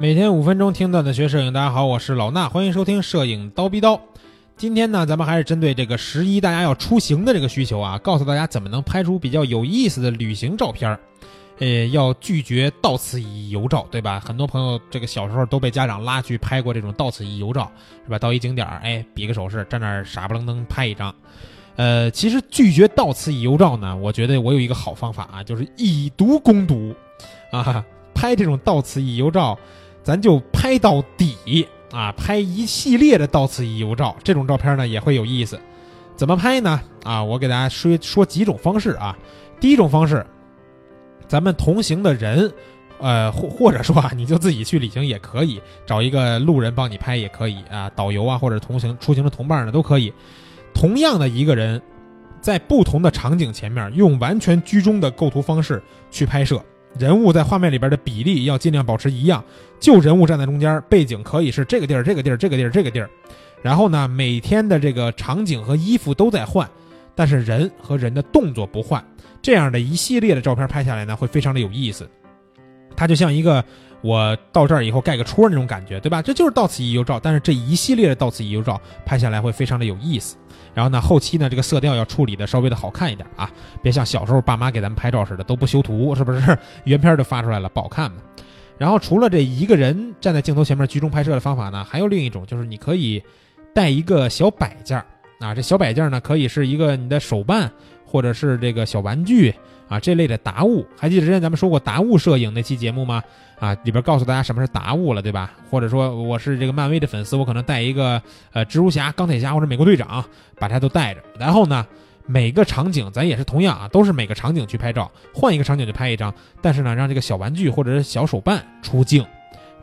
每天五分钟听段子学摄影，大家好，我是老衲，欢迎收听摄影刀逼刀。今天呢，咱们还是针对这个十一大家要出行的这个需求啊，告诉大家怎么能拍出比较有意思的旅行照片儿。呃，要拒绝到此一游照，对吧？很多朋友这个小时候都被家长拉去拍过这种到此一游照，是吧？到一景点儿，哎，比个手势，站那儿傻不愣登拍一张。呃，其实拒绝到此一游照呢，我觉得我有一个好方法啊，就是以毒攻毒啊，拍这种到此一游照，咱就拍到底啊，拍一系列的到此一游照，这种照片呢也会有意思。怎么拍呢？啊，我给大家说说几种方式啊。第一种方式。咱们同行的人，呃，或或者说啊，你就自己去旅行也可以，找一个路人帮你拍也可以啊，导游啊或者同行出行的同伴呢都可以。同样的一个人，在不同的场景前面，用完全居中的构图方式去拍摄，人物在画面里边的比例要尽量保持一样，就人物站在中间，背景可以是这个地儿、这个地儿、这个地儿、这个地儿。然后呢，每天的这个场景和衣服都在换，但是人和人的动作不换。这样的一系列的照片拍下来呢，会非常的有意思。它就像一个我到这儿以后盖个戳那种感觉，对吧？这就是到此一游照。但是这一系列的到此一游照拍下来会非常的有意思。然后呢，后期呢这个色调要处理的稍微的好看一点啊，别像小时候爸妈给咱们拍照似的都不修图，是不是？原片就发出来了，不好看嘛。然后除了这一个人站在镜头前面居中拍摄的方法呢，还有另一种，就是你可以带一个小摆件儿啊，这小摆件儿呢可以是一个你的手办。或者是这个小玩具啊，这类的达物，还记得之前咱们说过达物摄影那期节目吗？啊，里边告诉大家什么是达物了，对吧？或者说我是这个漫威的粉丝，我可能带一个呃蜘蛛侠、钢铁侠或者美国队长，把它都带着。然后呢，每个场景咱也是同样啊，都是每个场景去拍照，换一个场景就拍一张。但是呢，让这个小玩具或者是小手办出镜，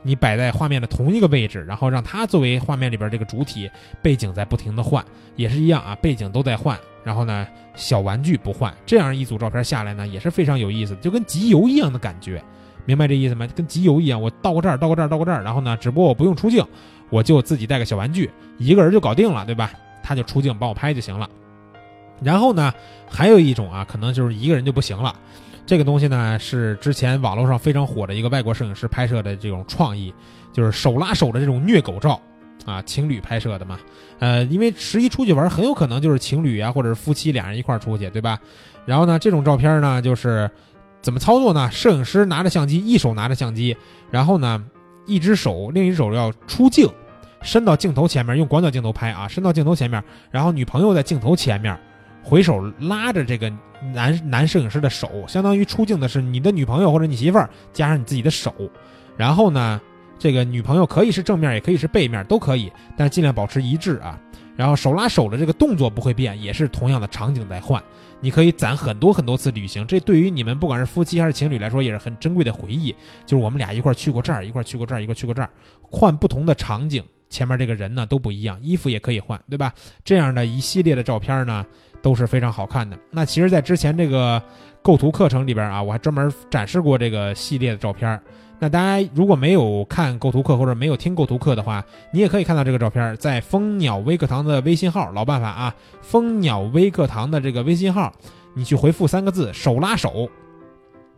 你摆在画面的同一个位置，然后让它作为画面里边这个主体，背景在不停的换，也是一样啊，背景都在换。然后呢，小玩具不换，这样一组照片下来呢，也是非常有意思，就跟集邮一样的感觉，明白这意思吗？跟集邮一样，我到过这儿，到过这儿，到过这儿，然后呢，只不过我不用出镜，我就自己带个小玩具，一个人就搞定了，对吧？他就出镜帮我拍就行了。然后呢，还有一种啊，可能就是一个人就不行了，这个东西呢是之前网络上非常火的一个外国摄影师拍摄的这种创意，就是手拉手的这种虐狗照。啊，情侣拍摄的嘛，呃，因为十一出去玩，很有可能就是情侣啊，或者是夫妻俩人一块儿出去，对吧？然后呢，这种照片呢，就是怎么操作呢？摄影师拿着相机，一手拿着相机，然后呢，一只手，另一只手要出镜，伸到镜头前面，用广角镜头拍啊，伸到镜头前面，然后女朋友在镜头前面，回手拉着这个男男摄影师的手，相当于出镜的是你的女朋友或者你媳妇儿，加上你自己的手，然后呢？这个女朋友可以是正面，也可以是背面，都可以，但尽量保持一致啊。然后手拉手的这个动作不会变，也是同样的场景在换。你可以攒很多很多次旅行，这对于你们不管是夫妻还是情侣来说也是很珍贵的回忆。就是我们俩一块儿去过这儿，一块儿去过这儿，一块儿去过这儿，换不同的场景，前面这个人呢都不一样，衣服也可以换，对吧？这样的一系列的照片呢都是非常好看的。那其实，在之前这个构图课程里边啊，我还专门展示过这个系列的照片。那大家如果没有看构图课或者没有听构图课的话，你也可以看到这个照片，在蜂鸟微课堂的微信号，老办法啊，蜂鸟微课堂的这个微信号，你去回复三个字“手拉手”，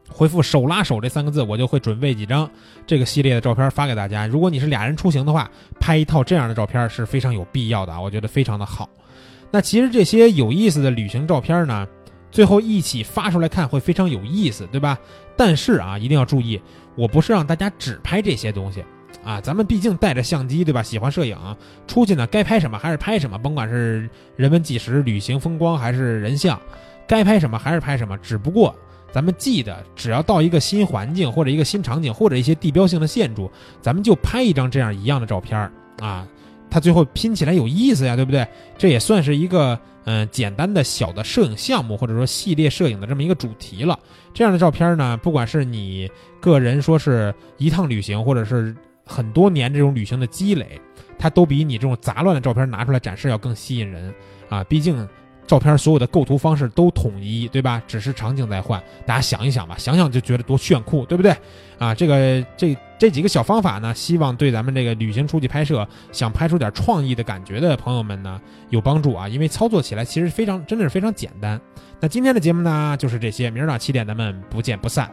回复“手拉手”这三个字，我就会准备几张这个系列的照片发给大家。如果你是俩人出行的话，拍一套这样的照片是非常有必要的啊，我觉得非常的好。那其实这些有意思的旅行照片呢，最后一起发出来看会非常有意思，对吧？但是啊，一定要注意。我不是让大家只拍这些东西，啊，咱们毕竟带着相机，对吧？喜欢摄影，出去呢，该拍什么还是拍什么，甭管是人文纪实、旅行风光还是人像，该拍什么还是拍什么。只不过咱们记得，只要到一个新环境或者一个新场景或者一些地标性的建筑，咱们就拍一张这样一样的照片儿啊。它最后拼起来有意思呀，对不对？这也算是一个嗯简单的小的摄影项目，或者说系列摄影的这么一个主题了。这样的照片呢，不管是你个人说是一趟旅行，或者是很多年这种旅行的积累，它都比你这种杂乱的照片拿出来展示要更吸引人啊！毕竟。照片所有的构图方式都统一，对吧？只是场景在换，大家想一想吧，想想就觉得多炫酷，对不对？啊，这个这这几个小方法呢，希望对咱们这个旅行出去拍摄，想拍出点创意的感觉的朋友们呢有帮助啊，因为操作起来其实非常，真的是非常简单。那今天的节目呢就是这些，明儿早上七点咱们不见不散。